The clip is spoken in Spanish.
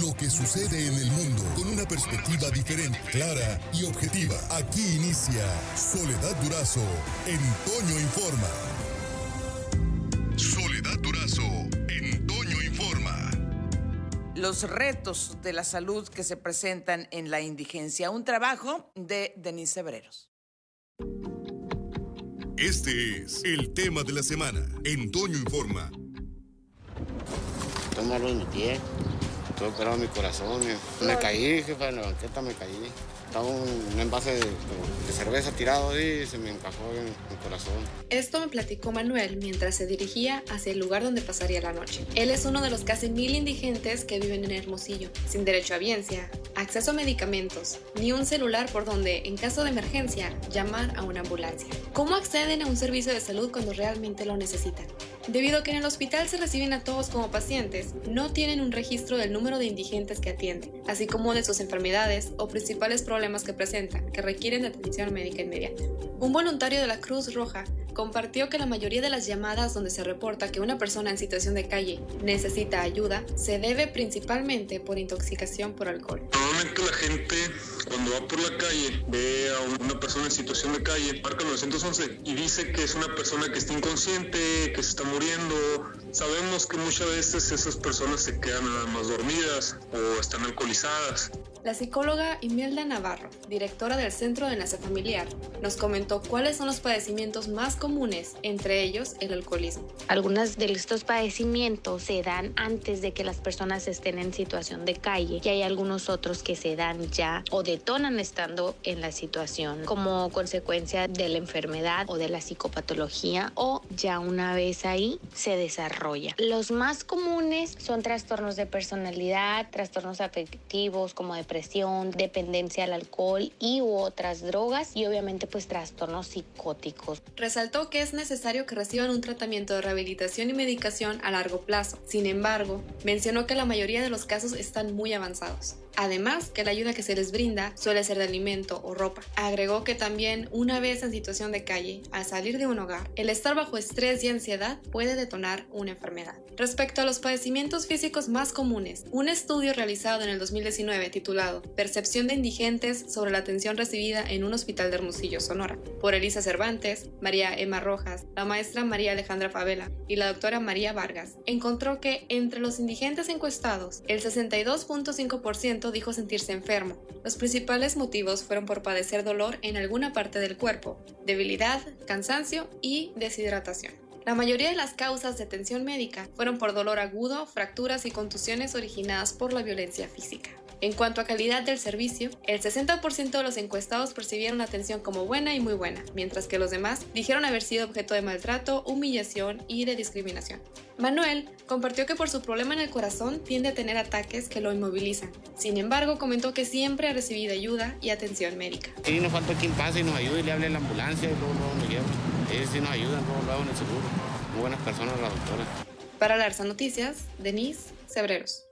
lo que sucede en el mundo con una perspectiva diferente, clara y objetiva. Aquí inicia Soledad Durazo en Toño Informa. Soledad Durazo en Toño Informa. Los retos de la salud que se presentan en la indigencia. Un trabajo de Denise Sebreros. Este es el tema de la semana en Toño Informa. Estoy malo en mi pie, estoy operado mi corazón. Me caí, jefa, en la banqueta me caí. Estaba un, un envase de, de cerveza tirado ahí y se me encajó en mi corazón. Esto me platicó Manuel mientras se dirigía hacia el lugar donde pasaría la noche. Él es uno de los casi mil indigentes que viven en Hermosillo, sin derecho a biencia, acceso a medicamentos, ni un celular por donde, en caso de emergencia, llamar a una ambulancia. ¿Cómo acceden a un servicio de salud cuando realmente lo necesitan? Debido a que en el hospital se reciben a todos como pacientes, no tienen un registro del número de indigentes que atienden, así como de sus enfermedades o principales problemas que presentan, que requieren de atención médica inmediata. Un voluntario de la Cruz Roja compartió que la mayoría de las llamadas donde se reporta que una persona en situación de calle necesita ayuda se debe principalmente por intoxicación por alcohol. Normalmente la gente cuando va por la calle ve a una persona en situación de calle, marca 911 y dice que es una persona que está inconsciente, que se está muriendo. Sabemos que muchas veces esas personas se quedan nada más dormidas o están alcoholizadas. La psicóloga Imelda Navarro, directora del Centro de Enlace Familiar, nos comentó cuáles son los padecimientos más comunes, entre ellos el alcoholismo. Algunos de estos padecimientos se dan antes de que las personas estén en situación de calle y hay algunos otros que se dan ya o detonan estando en la situación como consecuencia de la enfermedad o de la psicopatología o ya una vez ahí se desarrolla. Los más comunes son trastornos de personalidad, trastornos afectivos como depresión, dependencia al alcohol y u otras drogas y obviamente pues trastornos psicóticos. Resaltó que es necesario que reciban un tratamiento de rehabilitación y medicación a largo plazo. Sin embargo, mencionó que la mayoría de los casos están muy avanzados. Además, que la ayuda que se les brinda suele ser de alimento o ropa. Agregó que también, una vez en situación de calle, al salir de un hogar, el estar bajo estrés y ansiedad puede detonar una enfermedad. Respecto a los padecimientos físicos más comunes, un estudio realizado en el 2019 titulado Percepción de indigentes sobre la atención recibida en un hospital de Hermosillo, Sonora, por Elisa Cervantes, María Emma Rojas, la maestra María Alejandra Favela y la doctora María Vargas, encontró que entre los indigentes encuestados, el 62.5% dijo sentirse enfermo. Los principales motivos fueron por padecer dolor en alguna parte del cuerpo, debilidad, cansancio y deshidratación. La mayoría de las causas de atención médica fueron por dolor agudo, fracturas y contusiones originadas por la violencia física. En cuanto a calidad del servicio, el 60% de los encuestados percibieron la atención como buena y muy buena, mientras que los demás dijeron haber sido objeto de maltrato, humillación y de discriminación. Manuel compartió que por su problema en el corazón tiende a tener ataques que lo inmovilizan. Sin embargo, comentó que siempre ha recibido ayuda y atención médica. Y nos falta quien pase y nos ayude y le hable a la ambulancia y luego, luego nos lleva. Ellos sí nos ayudan, luego lo hago en el seguro. Muy buenas personas las doctoras. Para Larsa Noticias, Denise Cebreros.